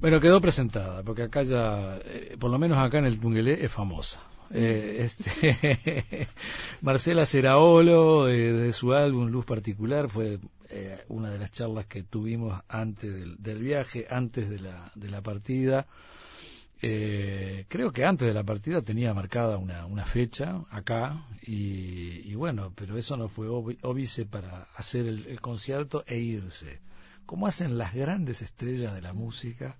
Bueno, quedó presentada, porque acá ya, eh, por lo menos acá en el Tungelé, es famosa. Eh, este, Marcela Ceraolo, eh, de su álbum Luz Particular, fue eh, una de las charlas que tuvimos antes del, del viaje, antes de la, de la partida. Eh, creo que antes de la partida tenía marcada una, una fecha acá y, y bueno, pero eso no fue óbi- óbice para hacer el, el concierto e irse. Como hacen las grandes estrellas de la música,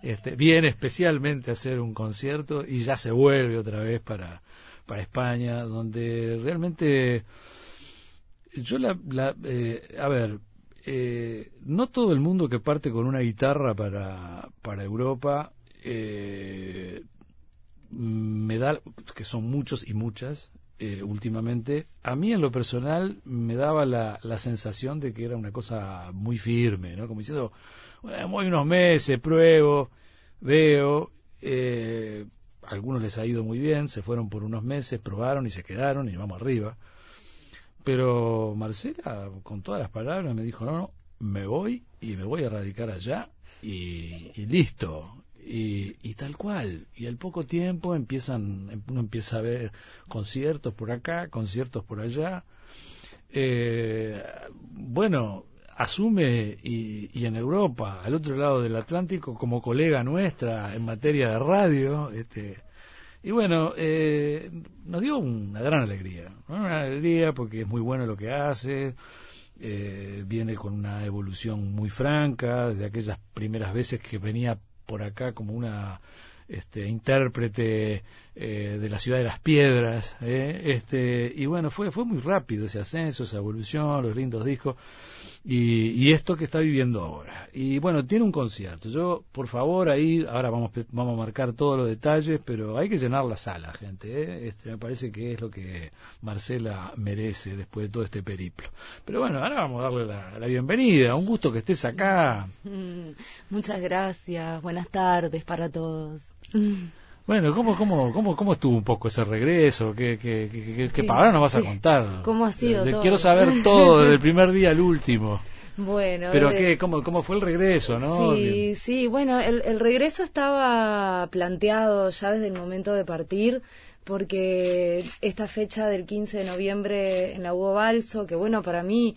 este, viene especialmente a hacer un concierto y ya se vuelve otra vez para, para España, donde realmente yo la, la eh, a ver, eh, no todo el mundo que parte con una guitarra para, para Europa eh, me da, que son muchos y muchas eh, últimamente, a mí en lo personal me daba la, la sensación de que era una cosa muy firme, ¿no? Como diciendo, bueno, voy unos meses, pruebo, veo, eh, a algunos les ha ido muy bien, se fueron por unos meses, probaron y se quedaron y vamos arriba. Pero Marcela, con todas las palabras, me dijo, no, no, me voy y me voy a radicar allá y, y listo. Y, y tal cual. Y al poco tiempo empiezan, uno empieza a ver conciertos por acá, conciertos por allá. Eh, bueno, asume y, y en Europa, al otro lado del Atlántico, como colega nuestra en materia de radio, este, y bueno, eh, nos dio una gran alegría, una alegría porque es muy bueno lo que hace, eh, viene con una evolución muy franca, desde aquellas primeras veces que venía por acá como una este, intérprete eh, de la ciudad de las piedras, ¿eh? este, y bueno, fue, fue muy rápido ese ascenso, esa evolución, los lindos discos, y, y esto que está viviendo ahora. Y bueno, tiene un concierto. Yo, por favor, ahí, ahora vamos, vamos a marcar todos los detalles, pero hay que llenar la sala, gente. ¿eh? Este, me parece que es lo que Marcela merece después de todo este periplo. Pero bueno, ahora vamos a darle la, la bienvenida. Un gusto que estés acá. Muchas gracias. Buenas tardes para todos. Bueno, ¿cómo, cómo, cómo, cómo estuvo un poco ese regreso? ¿Qué, qué, qué, qué, ahora nos vas a contar? ¿Cómo ha sido todo? Quiero saber todo, desde el primer día al último. Bueno, Pero desde- qué, cómo, cómo fue el regreso, ¿no? Sí, sí, bueno, el, el regreso estaba planteado ya desde el momento de partir, porque esta fecha del 15 de noviembre en la Hugo Balso, que bueno, para mí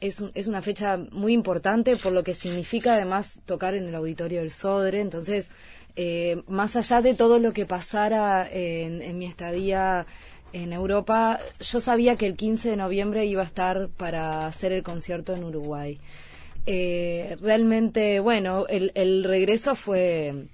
es, es una fecha muy importante por lo que significa además tocar en el auditorio del Sodre, entonces, eh, más allá de todo lo que pasara en, en mi estadía en Europa, yo sabía que el 15 de noviembre iba a estar para hacer el concierto en Uruguay. Eh, realmente, bueno, el, el regreso fue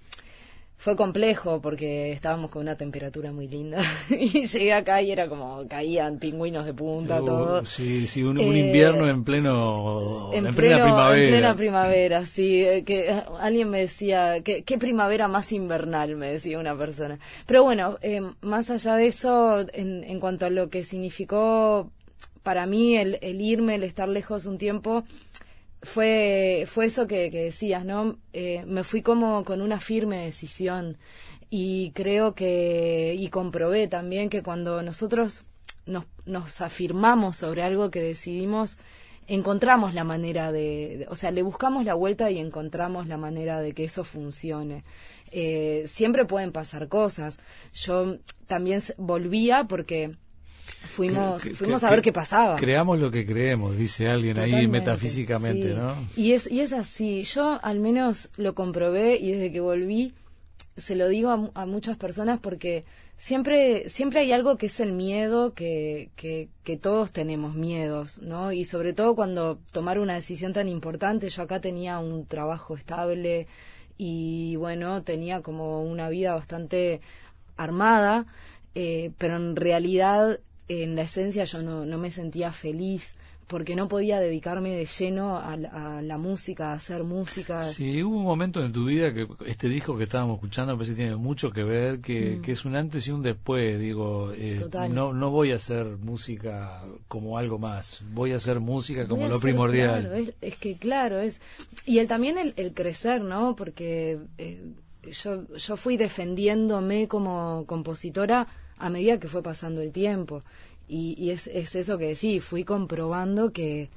fue complejo porque estábamos con una temperatura muy linda y llegué acá y era como caían pingüinos de punta, Uh, todo. Sí, sí, un, un Eh, invierno en pleno, en, En, plena primavera. En plena primavera, sí. eh, Que eh, alguien me decía, ¿qué, qué primavera más invernal? Me decía una persona. Pero bueno, eh, más allá de eso, en, en cuanto a lo que significó para mí el, el irme, el estar lejos un tiempo, fue, fue eso que, decías, ¿no? Eh, me fui como con una firme decisión y creo que, y comprobé también que cuando nosotros nos, nos afirmamos sobre algo que decidimos, encontramos la manera de, de- o sea, le buscamos la vuelta y encontramos la manera de que eso funcione. Eh, siempre pueden pasar cosas. Yo también volvía porque fuimos, Que- fuimos que- a ver qué pasaba. Creamos lo que creemos, dice alguien ahí metafísicamente, sí. ¿no? Y es, y es así. Yo al menos lo comprobé y desde que volví se lo digo a, a muchas personas porque siempre, siempre hay algo que es el miedo, que, que, que todos tenemos miedos, ¿no? Y sobre todo cuando tomar una decisión tan importante, yo acá tenía un trabajo estable y bueno, tenía como una vida bastante armada, eh, pero en realidad, en la esencia, yo no, no me sentía feliz porque no podía dedicarme de lleno a, la- a la música, a hacer música. Sí, hubo un momento en tu vida que este disco que estábamos escuchando me parece que tiene mucho que ver, que, que es un antes y un después, digo, eh, Mm. No, no voy a hacer música como algo más, voy a hacer música como lo hacer, primordial. claro, es, es que claro, es. Y el, también el, el crecer, ¿no? Porque eh, yo, yo fui defendiéndome como compositora a medida que fue pasando el tiempo. Y, y es, es eso que sí, fui comprobando que,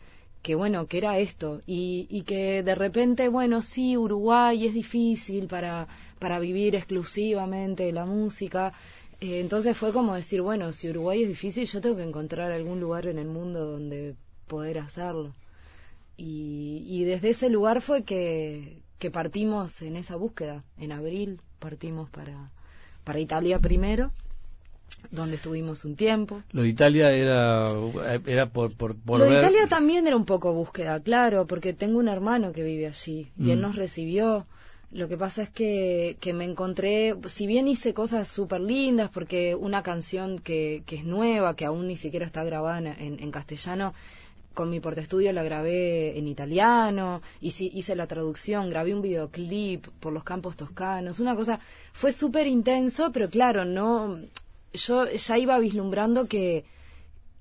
que bueno, que era esto, y, y que de repente, bueno, sí, Uruguay es difícil para, para vivir exclusivamente la música, eh, entonces fue como decir, bueno, si Uruguay es difícil, yo tengo que encontrar algún lugar en el mundo donde poder hacerlo. Y, y desde ese lugar fue que, que partimos en esa búsqueda. En abril partimos para, para Italia primero donde estuvimos un tiempo. Lo de Italia era, era por, por, Lo de Italia también era un poco búsqueda, claro, porque tengo un hermano que vive allí y él mm. nos recibió. Lo que pasa es que, que me encontré, si bien hice cosas súper lindas, porque una canción que, que es nueva, que aún ni siquiera está grabada en, en castellano, con mi portestudio la grabé en italiano, hice, hice la traducción, grabé un videoclip por los campos toscanos, una cosa, fue súper intenso, pero claro, no, yo ya iba vislumbrando que,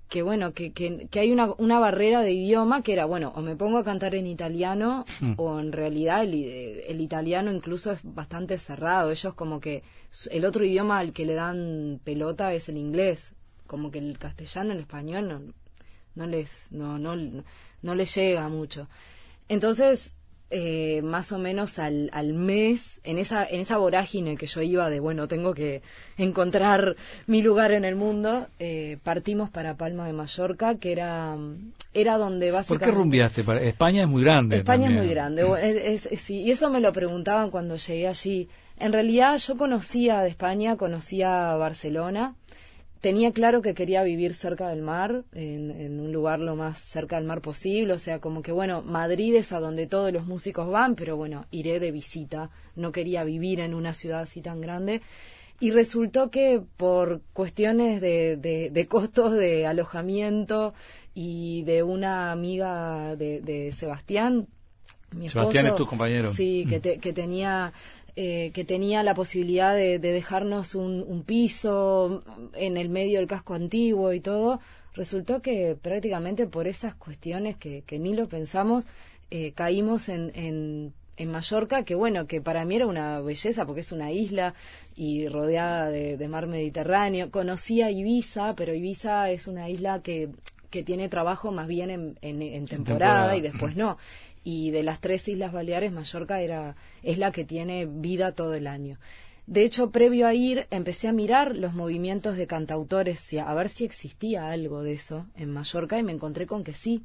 que bueno, que, que, hay una, una, barrera de idioma que era, bueno, o me pongo a cantar en italiano hmm. o en realidad el, el, italiano incluso es bastante cerrado. Ellos como que el otro idioma al que le dan pelota es el inglés, como que el castellano, el español no, no les, no, no, no les llega mucho. Entonces, eh, más o menos al, al mes, en esa, en esa vorágine que yo iba de, bueno, tengo que encontrar mi lugar en el mundo, eh, partimos para Palma de Mallorca, que era, era donde básicamente... ¿Por qué rumbiaste? España es muy grande. España es muy grande, sí, y eso me lo preguntaban cuando llegué allí. En realidad yo conocía de España, conocía Barcelona, tenía claro que quería vivir cerca del mar, en, un lugar lo más cerca del mar posible, o sea, como que bueno, Madrid es a donde todos los músicos van, pero bueno, iré de visita, no quería vivir en una ciudad así tan grande. Y resultó que por cuestiones de, de, costos de alojamiento y de una amiga de, Sebastián, mi Sebastián es tu compañero. Sí, que, mm. que tenía eh, que tenía la posibilidad de, dejarnos un, piso en el medio del casco antiguo y todo, resultó que prácticamente por esas cuestiones que, ni lo pensamos, eh, caímos en, en, Mallorca, que bueno, que para mí era una belleza porque es una isla y rodeada de, mar Mediterráneo. Conocía Ibiza, pero Ibiza es una isla que, que tiene trabajo más bien en, en temporada y después no y de las tres islas Baleares, Mallorca era, es la que tiene vida todo el año. De hecho, previo a ir, empecé a mirar los movimientos de cantautores, a ver si existía algo de eso en Mallorca y me encontré con que sí.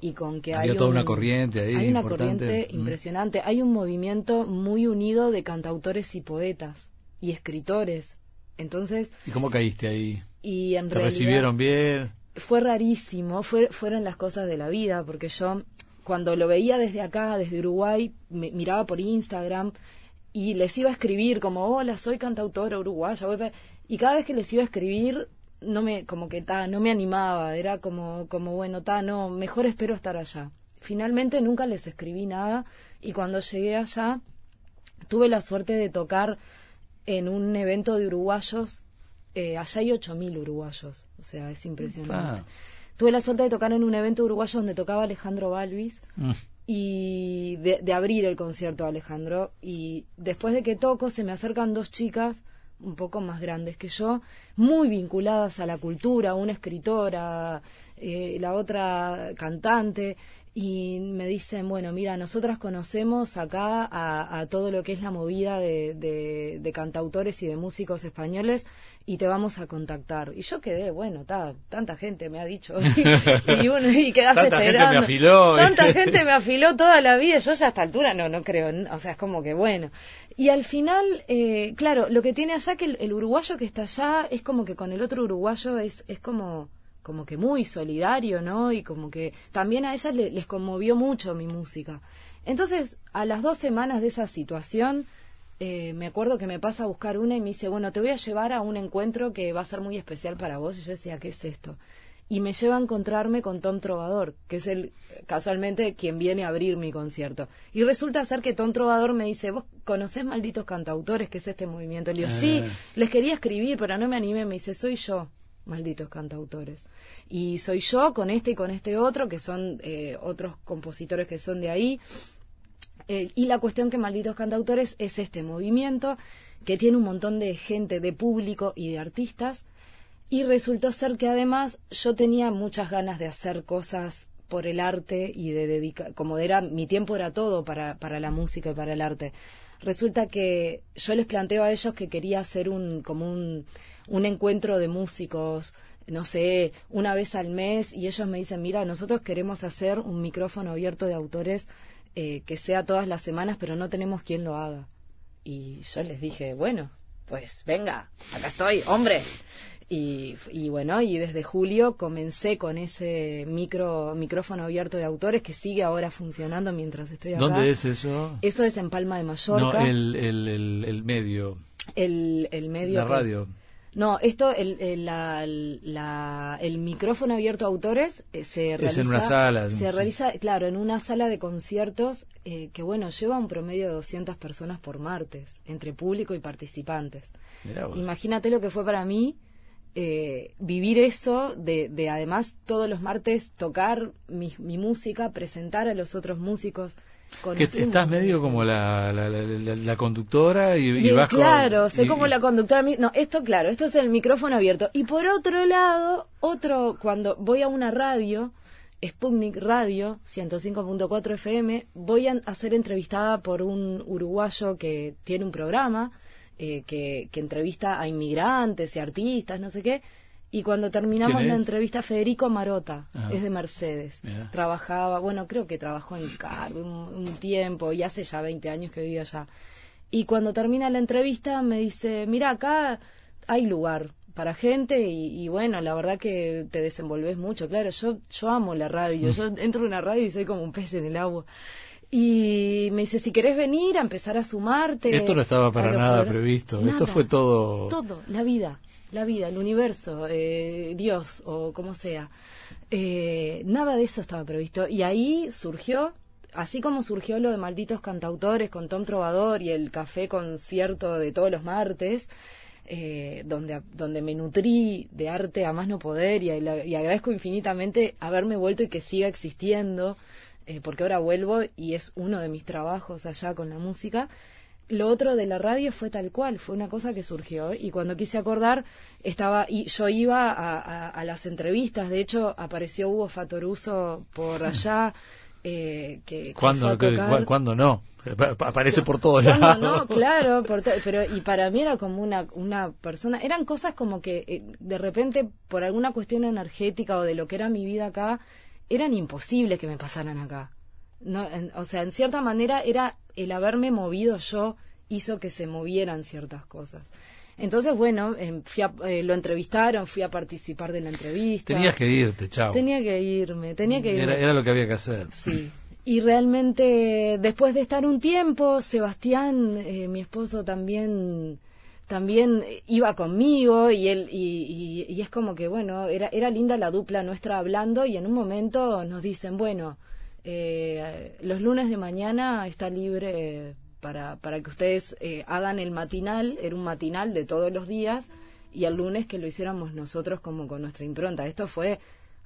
Y con que hay toda una corriente ahí. Hay una corriente mm. impresionante. Hay un movimiento muy unido de cantautores y poetas y escritores. Entonces. ¿Y cómo caíste ahí? Y en ¿Te recibieron bien? Fue rarísimo. Fue, fueron las cosas de la vida, porque yo cuando lo veía desde acá, desde Uruguay, me, miraba por Instagram y les iba a escribir como, hola, soy cantautora uruguaya. Y cada vez que les iba a escribir, no me, como que ta, no me animaba, era como, como bueno, ta, no, mejor espero estar allá. Finalmente nunca les escribí nada y cuando llegué allá tuve la suerte de tocar en un evento de uruguayos, eh, allá hay 8.000 uruguayos, o sea, es impresionante. Ah. Tuve la suerte de tocar en un evento uruguayo donde tocaba Alejandro Balvis mm. y de, abrir el concierto a Alejandro. Y después de que toco, se me acercan dos chicas un poco más grandes que yo, muy vinculadas a la cultura, una escritora, eh, la otra cantante, y me dicen, bueno, mira, nosotras conocemos acá a, todo lo que es la movida de, de, cantautores y de músicos españoles y te vamos a contactar. Y yo quedé, bueno, tanta gente me ha dicho. y, uno, y quedás tanta Gente me afiló. Tanta gente me afiló toda la vida. Yo ya a esta altura no, no creo. O sea, es como que bueno. Y al final, eh, claro, lo que tiene allá que el, el uruguayo que está allá es como que con el otro uruguayo es, es como como que muy solidario, ¿no? Y como que también a ellas les conmovió mucho mi música. Entonces, a las dos semanas de esa situación, eh, me acuerdo que me pasa a buscar una y me dice, bueno, te voy a llevar a un encuentro que va a ser muy especial para vos. Y yo decía, ¿qué es esto? Y me lleva a encontrarme con Tom Trovador, que es el, casualmente, quien viene a abrir mi concierto. Y resulta ser que Tom Trovador me dice, ¿vos conocés Malditos Cantautores, que es este movimiento? Le digo, sí, ah. les quería escribir, pero no me animé. Me dice, soy yo malditos cantautores. Y soy yo con este y con este otro, que son eh, otros compositores que son de ahí. Eh, y la cuestión que Malditos Cantautores es este movimiento que tiene un montón de gente, de público y de artistas. Y resultó ser que además yo tenía muchas ganas de hacer cosas por el arte y de dedicar, como era, mi tiempo era todo para, para la música y para el arte. Resulta que yo les planteo a ellos que quería hacer un, como un, un encuentro de músicos, no sé, una vez al mes, y ellos me dicen, mira, nosotros queremos hacer un micrófono abierto de autores eh, que sea todas las semanas, pero no tenemos quien lo haga. Y yo les dije, bueno, pues venga, acá estoy, hombre. Y, y, bueno, y desde julio comencé con ese micro micrófono abierto de autores que sigue ahora funcionando mientras estoy acá. ¿Dónde es eso? Eso es en Palma de Mallorca. No, el, el, el, medio. El, el medio. La radio. No, esto, el, el, la, la, el micrófono abierto a autores eh, se realiza. Es en una sala. Se realiza, claro, en una sala de conciertos eh, que, bueno, lleva un promedio de 200 personas por martes, entre público y participantes. Imagínate lo que fue para mí eh, vivir eso, de, de además todos los martes tocar mi, mi música, presentar a los otros músicos que estás medio como la, la, la, conductora y, y, vas Claro, sé como la conductora. No, esto claro, esto es el micrófono abierto. Y por otro lado, otro, cuando voy a una radio, Sputnik Radio 105.4 FM, voy a ser entrevistada por un uruguayo que tiene un programa eh, que, que entrevista a inmigrantes y artistas, no sé qué y cuando terminamos la entrevista, Federico Marota, es de Mercedes. Trabajaba, bueno, creo que trabajó en CAR un, tiempo y hace ya 20 años que vive allá. Y cuando termina la entrevista me dice, mira, acá hay lugar para gente y, bueno, la verdad que te desenvolves mucho. Claro, yo, yo amo la radio, yo entro en una radio y soy como un pez en el agua. Y me dice, si querés venir a empezar a sumarte. Esto no estaba para nada previsto, esto fue todo... Todo, la vida la vida, el universo, eh, Dios o como sea. Eh, nada de eso estaba previsto. Y ahí surgió, así como surgió lo de malditos cantautores con Tom Trovador y el café concierto de todos los martes, eh, donde, donde me nutrí de arte a más no poder y, y agradezco infinitamente haberme vuelto y que siga existiendo, porque ahora vuelvo y es uno de mis trabajos allá con la música lo otro de la radio fue tal cual, fue una cosa que surgió y cuando quise acordar estaba y yo iba a, las entrevistas, de hecho apareció Hugo Fatoruso por allá eh, que, ¿Cuándo, ¿Cuándo no? Aparece por todos lados. No, claro, pero y para mí era como una, una persona, eran cosas como que eh, de repente por alguna cuestión energética o de lo que era mi vida acá, eran imposibles que me pasaran acá. No, o sea, en cierta manera era el haberme movido yo hizo que se movieran ciertas cosas. Entonces, bueno, em, eh, lo entrevistaron, fui a participar de la entrevista. Tenías que irte, chao. Tenía que irme, tenía que irme. Era, lo que había que hacer. Sí. Y realmente, después de estar un tiempo, Sebastián, eh, mi esposo, también también iba conmigo y él y, y, es como que bueno era era linda la dupla nuestra hablando y en un momento nos dicen bueno eh, los lunes de mañana está libre para, para que ustedes eh, hagan el matinal, era un matinal de todos los días, y el lunes que lo hiciéramos nosotros como con nuestra impronta. Esto fue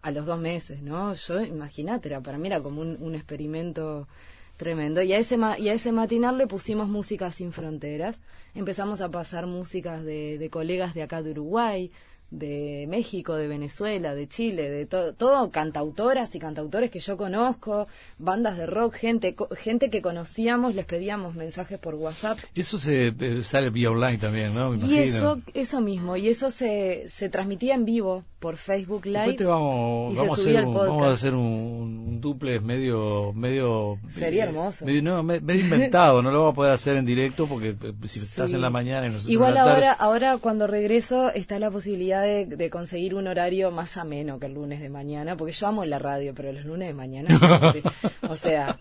a los dos meses, ¿no? Yo, imagínate, era, para mí era como un, experimento tremendo. Y a, ese y a ese matinal le pusimos música sin fronteras. Empezamos a pasar músicas de colegas de acá de Uruguay, de México, de Venezuela, de Chile, de todo, todo cantautoras y cantautores que yo conozco, bandas de rock, gente, gente que conocíamos, les pedíamos mensajes por WhatsApp. Eso se eh, sale vía online también, ¿no? y eso, eso mismo, y eso se, se transmitía en vivo por Facebook Live. vamos, vamos, a hacer un, vamos a hacer un, duple medio, medio. Sería hermoso. Medio, no, medio inventado, no lo vamos a poder hacer en directo porque eh, si estás en la mañana y nosotros Igual ahora, ahora cuando regreso está la posibilidad de, conseguir un horario más ameno que el lunes de mañana, porque yo amo la radio, pero los lunes de mañana, o sea,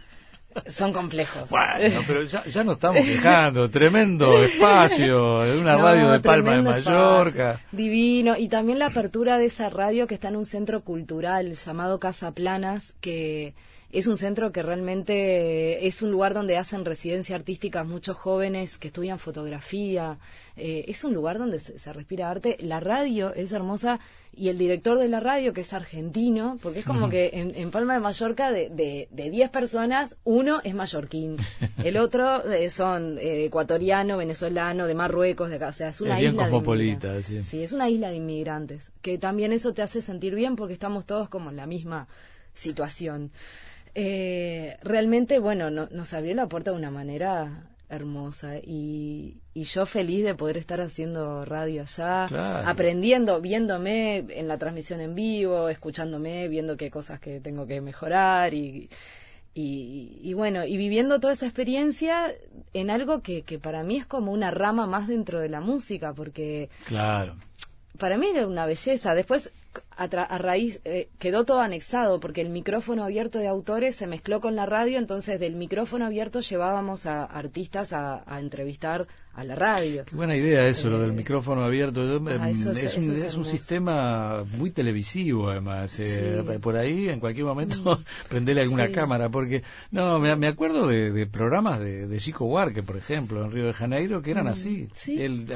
son complejos. Bueno, pero ya, ya nos estamos quejando, tremendo espacio, una radio de Palma de Mallorca. divino, y también la apertura de esa radio que está en un centro cultural llamado Casa Planas, que es un centro que realmente es un lugar donde hacen residencia artística muchos jóvenes que estudian fotografía. Eh, es un lugar donde se, respira arte. La radio es hermosa y el director de la radio, que es argentino, porque es como que en, Palma de Mallorca de 10 de, diez personas, uno es mallorquín, el otro eh, son eh, ecuatoriano, venezolano, de Marruecos, de acá. O sea, es una isla. cosmopolita, sí. sí, es una isla de inmigrantes. Que también eso te hace sentir bien porque estamos todos como en la misma situación. Eh, realmente, bueno, nos abrió la puerta de una manera hermosa y, y, yo feliz de poder estar haciendo radio allá, aprendiendo, viéndome en la transmisión en vivo, escuchándome, viendo qué cosas que tengo que mejorar y, y, bueno, y viviendo toda esa experiencia en algo que, que para mí es como una rama más dentro de la música, porque... Claro. Para mí es una belleza. Después a, raíz eh, quedó todo anexado porque el micrófono abierto de autores se mezcló con la radio, entonces del micrófono abierto llevábamos a artistas a, entrevistar a la radio. Qué buena idea eso, lo del eh, micrófono abierto. Ah, es, un, es, un, sistema muy televisivo, además. Eh, por ahí, en cualquier momento, mm. prendele alguna cámara, porque, no, me, acuerdo de, programas de, de Chico Huarque, por ejemplo, en Río de Janeiro, que eran mm, así. Él,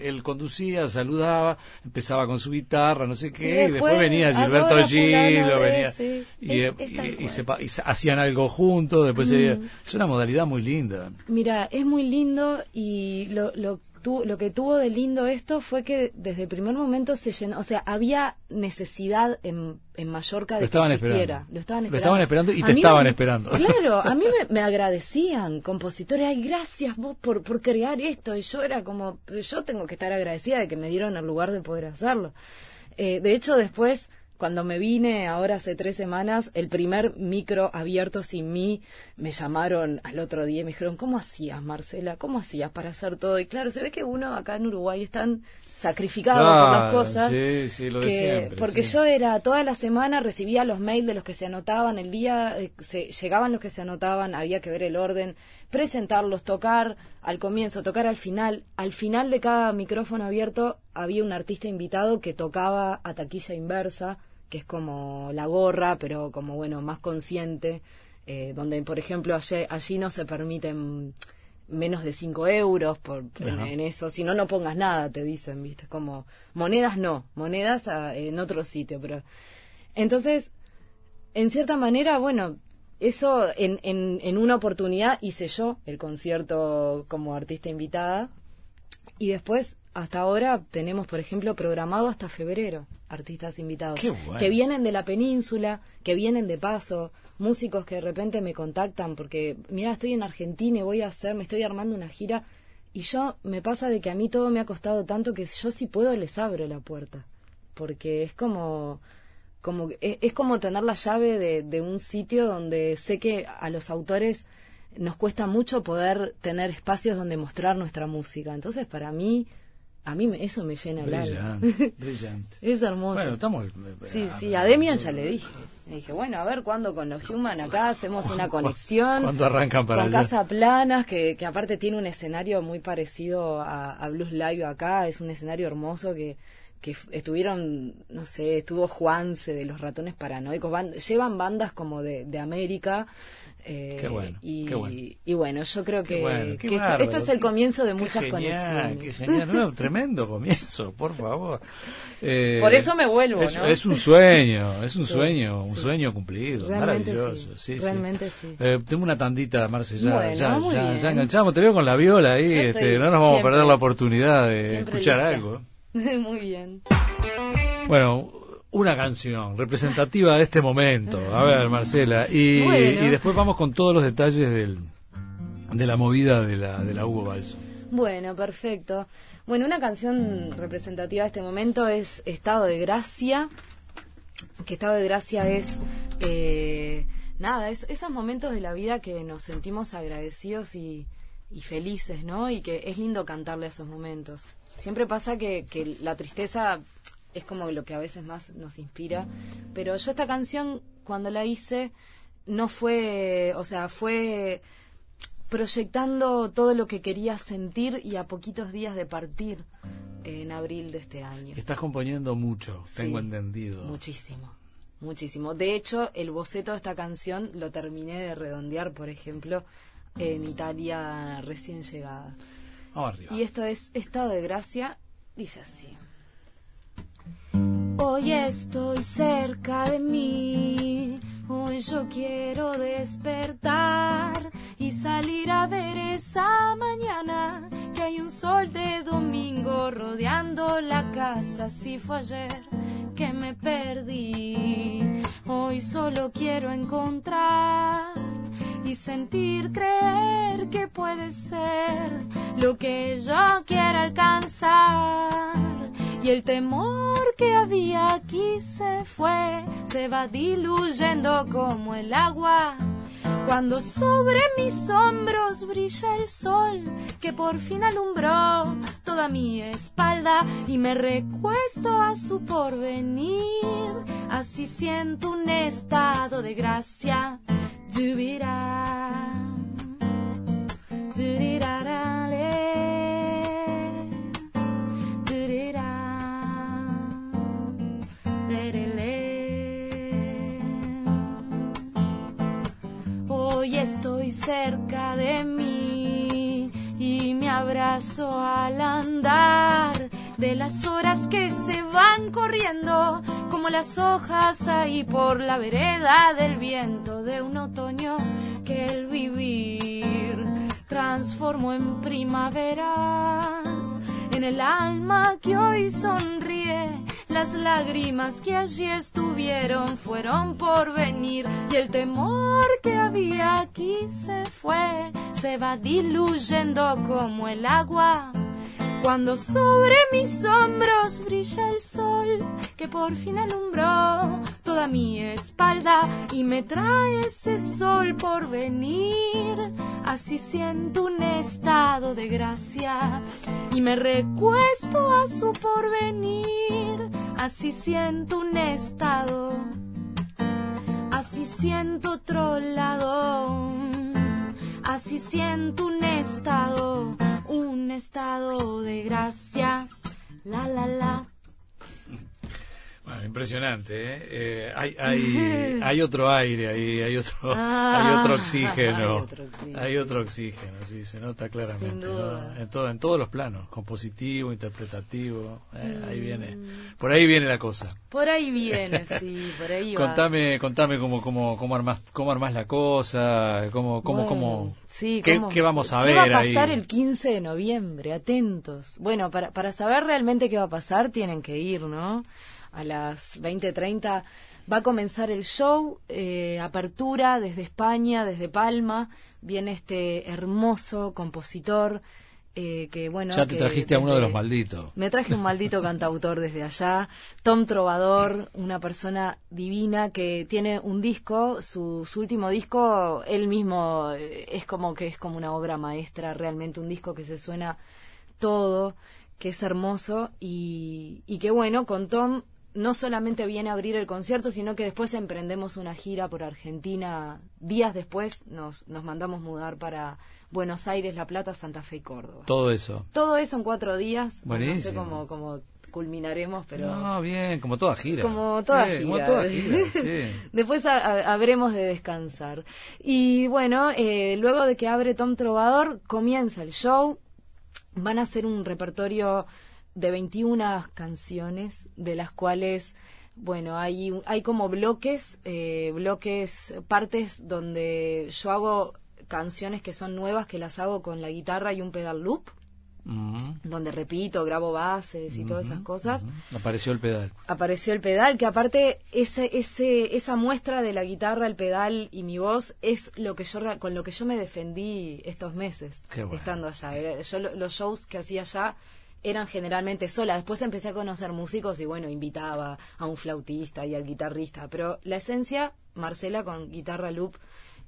él, conducía, saludaba, empezaba con su guitarra, no sé qué, y después, venía Gilberto Gilo, venía, y, se, hacían algo juntos, después mm. es una modalidad muy linda. Mira, es muy lindo y lo, lo, lo que tuvo de lindo esto fue que desde el primer momento se llenó, o sea, había necesidad en, en Mallorca de lo estaban que. Lo estaban esperando. Lo estaban esperando y te estaban esperando. Claro, a mí me, agradecían compositores, ay, gracias vos por, por crear esto. Y yo era como, yo tengo que estar agradecida de que me dieron el lugar de poder hacerlo. Eh, de hecho, después, cuando me vine ahora hace tres semanas, el primer micro abierto sin mí, me llamaron al otro día y me dijeron, ¿cómo hacías, Marcela? ¿Cómo hacías para hacer todo? Y claro, se ve que uno acá en Uruguay están sacrificado por las cosas. Sí, sí, lo de siempre, porque yo era, toda la semana recibía los mails de los que se anotaban, el día eh, se, llegaban los que se anotaban, había que ver el orden, presentarlos, tocar al comienzo, tocar al final. Al final de cada micrófono abierto había un artista invitado que tocaba a taquilla inversa, que es como la gorra, pero como bueno, más consciente, eh, donde por ejemplo allí, allí no se permiten menos de 5 euros por, en, eso, si no, no pongas nada, te dicen, ¿viste? Como monedas no, monedas en otro sitio, pero... Entonces, en cierta manera, bueno, eso en, en, en una oportunidad hice yo el concierto como artista invitada. Y después hasta ahora tenemos, por ejemplo, programado hasta febrero artistas invitados. Que vienen de la península, que vienen de paso, músicos que de repente me contactan porque, mira, estoy en Argentina y voy a hacer, me estoy armando una gira y yo me pasa de que a mí todo me ha costado tanto que yo si puedo les abro la puerta, porque es como como es, es como tener la llave de, de un sitio donde sé que a los autores nos cuesta mucho poder tener espacios donde mostrar nuestra música. Entonces, para mí, a mí eso me llena el alma. Brillante. es hermoso. Bueno, estamos... Sí, sí, a Demian ya le dije. Le dije, bueno, a ver cuándo con los Human acá hacemos una conexión. ¿Cuándo arrancan para Con Casa Planas, que, que aparte tiene un escenario muy parecido a, a Blues Live acá. Es un escenario hermoso que que estuvieron, no sé, estuvo Juanse de los ratones paranoicos, llevan bandas como de, de América eh, qué bueno, y, qué bueno. y, bueno, yo creo que, esto, es el comienzo de muchas conexiones. Qué genial, tremendo comienzo, por favor. Eh, por eso me vuelvo, es, ¿no? es un sueño, es un sueño, un sueño cumplido, Realmente maravilloso. Sí, realmente sí. Eh, tengo una tandita, Marce, ya, ya, ya, enganchamos, te veo con la viola ahí, este, no nos vamos a perder la oportunidad de escuchar algo. muy bien. Bueno, una canción representativa de este momento. A ver, Marcela. Y, después vamos con todos los detalles del, de la movida de la, de la Hugo Balso. Bueno, perfecto. Bueno, una canción representativa de este momento es Estado de Gracia. Que Estado de Gracia es. Eh, nada, es esos momentos de la vida que nos sentimos agradecidos y, y felices, ¿no? Y que es lindo cantarle a esos momentos. Siempre pasa que, que la tristeza es como lo que a veces más nos inspira. Pero yo esta canción, cuando la hice, no fue, o sea, fue proyectando todo lo que quería sentir y a poquitos días de partir en abril de este año. Estás componiendo mucho, tengo entendido. Muchísimo, muchísimo. De hecho, el boceto de esta canción lo terminé de redondear, por ejemplo, en Italia recién llegada. Y esto es Estado de Gracia, dice así. Hoy estoy cerca de mí, hoy yo quiero despertar y salir a ver esa mañana que hay un sol de domingo rodeando la casa, si fue ayer que me perdí. Hoy solo quiero encontrar y sentir, creer que puede ser lo que yo quiero alcanzar. Y el temor que había aquí se fue, se va diluyendo como el agua. Cuando sobre mis hombros brilla el sol, que por fin alumbró toda mi espalda y me recuesto a su porvenir, así siento un estado de gracia Hoy estoy cerca de mí y me abrazo al andar de las horas que se van corriendo como las hojas ahí por la vereda del viento de un otoño que el vivir transformó en primaveras. En el alma que hoy sonríe las lágrimas que allí estuvieron fueron por venir y el temor que había aquí se fue, se va diluyendo como el agua cuando sobre mis hombros brilla el sol, que por fin alumbró toda mi espalda y me trae ese sol por venir, así siento un estado de gracia y me recuesto a su porvenir, así siento un estado, así siento otro lado, así siento un estado un estado de gracia. La, la, la. Bueno, impresionante, ¿eh? eh hay, hay, hay, otro aire ahí, hay otro, hay otro oxígeno. Hay otro oxígeno, sí, se nota claramente. En, todo, en todos los planos, compositivo, interpretativo, eh, ahí viene. Mm. Por ahí viene la cosa. Por ahí viene, sí, por ahí va. Contame, contame cómo, cómo, cómo, armás, cómo armás la cosa, cómo, cómo, cómo, sí, qué, qué, vamos a ver ¿Qué va a pasar el 15 de noviembre? Atentos. Bueno, para, para saber realmente qué va a pasar, tienen que ir, ¿no? A las 20.30 va a comenzar el show, eh, apertura desde España, desde Palma, viene este hermoso compositor. Eh, que bueno ya te trajiste a uno de los malditos me traje un maldito cantautor desde allá Tom Trovador una persona divina que tiene un disco su, su último disco él mismo eh, es como que es como una obra maestra realmente un disco que se suena todo que es hermoso y, y que bueno con Tom no solamente viene a abrir el concierto, sino que después emprendemos una gira por Argentina. Días después nos, nos mandamos mudar para Buenos Aires, La Plata, Santa Fe y Córdoba. Todo eso. Todo eso en cuatro días. Buenísimo. No sé cómo, cómo culminaremos, pero... No, bien, como toda gira. Como toda gira. Como toda gira sí. Después habremos de descansar. Y bueno, eh, luego de que abre Tom Trovador, comienza el show. Van a hacer un repertorio de 21 canciones, de las cuales, bueno, hay, hay como bloques, eh, bloques, partes donde yo hago canciones que son nuevas, que las hago con la guitarra y un pedal loop. Mm. donde repito, grabo bases y todas esas cosas. Apareció el pedal. Apareció el pedal, que aparte ese, ese, esa muestra de la guitarra, el pedal y mi voz es lo que yo con lo que yo me defendí estos meses estando allá. Yo los shows que hacía allá eran generalmente solas. Después empecé a conocer músicos y bueno, invitaba a un flautista y al guitarrista. Pero la esencia, Marcela con guitarra loop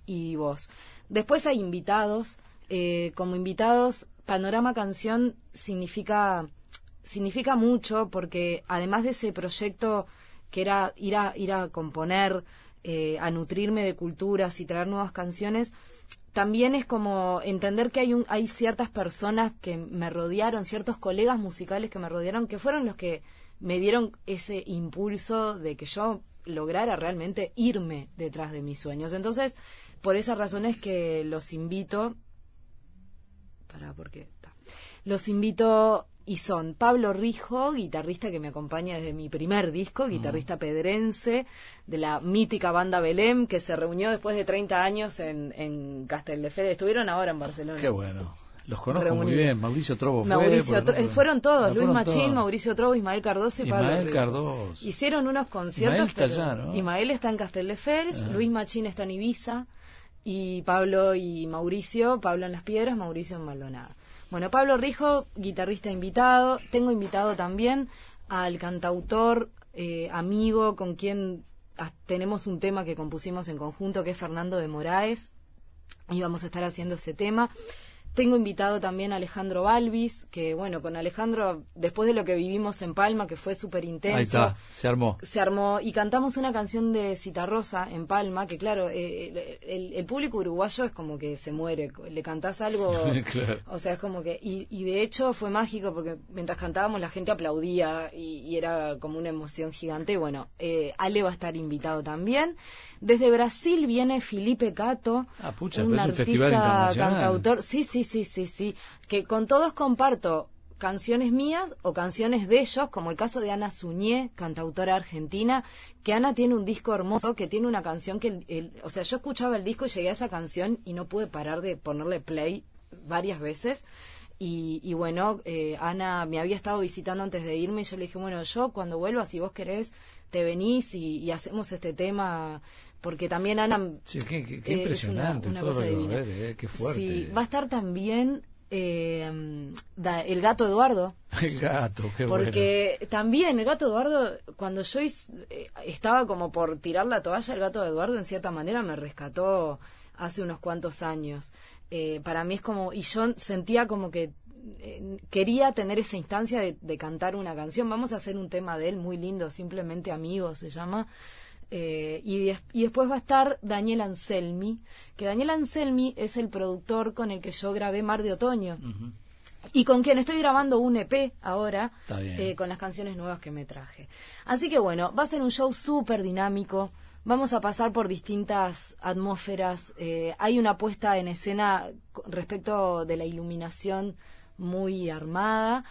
y voz. Después hay invitados. Eh, como invitados, Panorama Canción significa, significa mucho porque además de ese proyecto que era ir a, ir a componer, eh, a nutrirme de culturas y traer nuevas canciones, también es como entender que hay, un, hay ciertas personas que me rodearon, ciertos colegas musicales que me rodearon, que fueron los que me dieron ese impulso de que yo lograra realmente irme detrás de mis sueños. Entonces, por esa razón es que los invito, para porque los invito y son Pablo Rijo, guitarrista que me acompaña desde mi primer disco, mm. guitarrista pedrense de la mítica banda Belém, que se reunió después de 30 años en, en Castelldefels. Estuvieron ahora en Barcelona. Qué bueno. Los conozco muy bien, Mauricio Trobo Mauricio fueron todos, Luis Machín, Mauricio Trobo, Ismael Cardoso y Pablo Ismael Cardoso. Hicieron unos conciertos. Ismael está, allá, ¿no? Ismael está en Castelldefels, Luis Machín está en Ibiza y Pablo y Mauricio, Pablo en Las Piedras, Mauricio en Maldonado. Bueno, Pablo Rijo, guitarrista invitado. Tengo invitado también al cantautor, eh, amigo, con quien tenemos un tema que compusimos en conjunto, que es Fernando de Moraes. Y vamos a estar haciendo ese tema. Tengo invitado también a Alejandro Balvis, que bueno, con Alejandro, después de lo que vivimos en Palma, que fue súper intenso. Ahí está, se armó. Se armó y cantamos una canción de Citarrosa en Palma, que claro, eh, el, público uruguayo es como que se muere. Le cantás algo, o sea, es como que. Y, de hecho fue mágico porque mientras cantábamos la gente aplaudía y, era como una emoción gigante. Bueno, eh, Ale va a estar invitado también. Desde Brasil viene Felipe Cato, ah, pucha, un, artista, festival cantautor. Sí, sí, sí, sí, sí. Que con todos comparto canciones mías o canciones de ellos, como el caso de Ana Suñé, cantautora argentina, que Ana tiene un disco hermoso, que tiene una canción que, o sea, yo escuchaba el disco y llegué a esa canción y no pude parar de ponerle play varias veces. Y, bueno, eh, Ana me había estado visitando antes de irme y yo le dije, bueno, yo cuando vuelva, si vos querés, te venís y hacemos este tema porque también Ana sí, qué, impresionante una, cosa eh, qué fuerte. sí va a estar también eh, el gato Eduardo. El gato qué porque también el gato Eduardo cuando yo eh, estaba como por tirar la toalla el gato Eduardo en cierta manera me rescató hace unos cuantos años. Para mí es como y yo sentía como que quería tener esa instancia de, de cantar una canción. Vamos a hacer un tema de él muy lindo simplemente amigos se llama eh, y, y, después va a estar Daniel Anselmi, que Daniel Anselmi es el productor con el que yo grabé Mar de Otoño. Y con quien estoy grabando un EP ahora, eh, con las canciones nuevas que me traje. Así que bueno, va a ser un show súper dinámico. Vamos a pasar por distintas atmósferas. Eh, hay una puesta en escena respecto de la iluminación muy armada.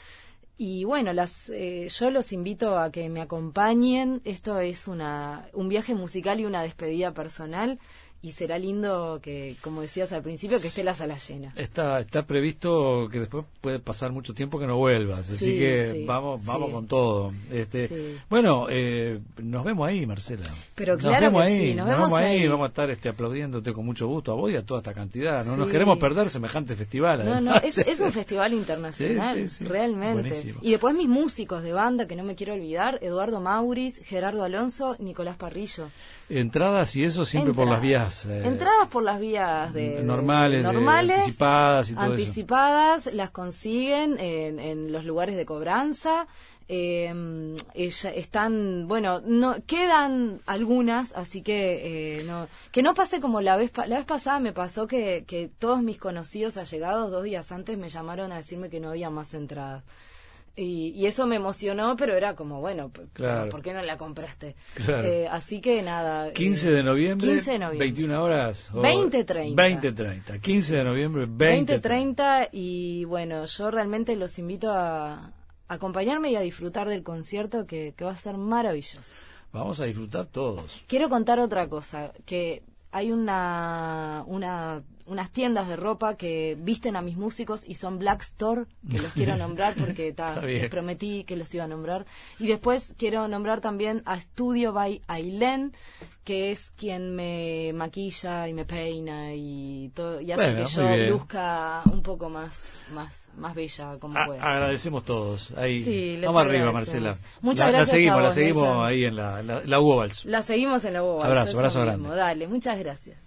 Y bueno, las, eh, yo los invito a que me acompañen. Esto es una, un viaje musical y una despedida personal y será lindo que, como decías al principio, que esté la sala llena. Está, está previsto que después puede pasar mucho tiempo que no vuelvas, así que vamos, vamos con todo. Este, bueno, eh, nos vemos ahí, Marcela. Pero nos claro vemos ahí, nos, vemos ahí, vamos a estar este, aplaudiéndote con mucho gusto a vos y a toda esta cantidad. No nos queremos perder semejante festival. No, no, es, es, un festival internacional, realmente. Y después mis músicos de banda, que no me quiero olvidar, Eduardo Mauris, Gerardo Alonso, Nicolás Parrillo. Entradas y eso siempre por las vías. Eh, entradas por las vías de, normales, normales anticipadas y todo Anticipadas, las consiguen en, en, los lugares de cobranza. Eh, están, bueno, no quedan algunas, así que eh, no, que no pase como la vez la vez pasada me pasó que, que todos mis conocidos allegados dos días antes me llamaron a decirme que no había más entradas. Y, eso me emocionó, pero era como, bueno, ¿por qué no la compraste? Eh, así que nada. 15 de noviembre, 15 de noviembre. 21 horas. 20.30. 20.30. 15 de noviembre, 20.30. 20.30 y bueno, yo realmente los invito a, acompañarme y a disfrutar del concierto que, que va a ser maravilloso. Vamos a disfrutar todos. Quiero contar otra cosa, que hay una, una unas tiendas de ropa que visten a mis músicos y son Black Store, que los quiero nombrar porque les prometí que los iba a nombrar. Y después quiero nombrar también a Studio by Aileen, que es quien me maquilla y me peina y todo y hace que yo luzca un poco más más más bella como pueda. Agradecemos todos. Ahí vamos arriba, Marcela. Muchas gracias. La seguimos, la seguimos ahí en la la, la La seguimos en la UOVals. Abrazo, abrazo grande. Dale, muchas gracias.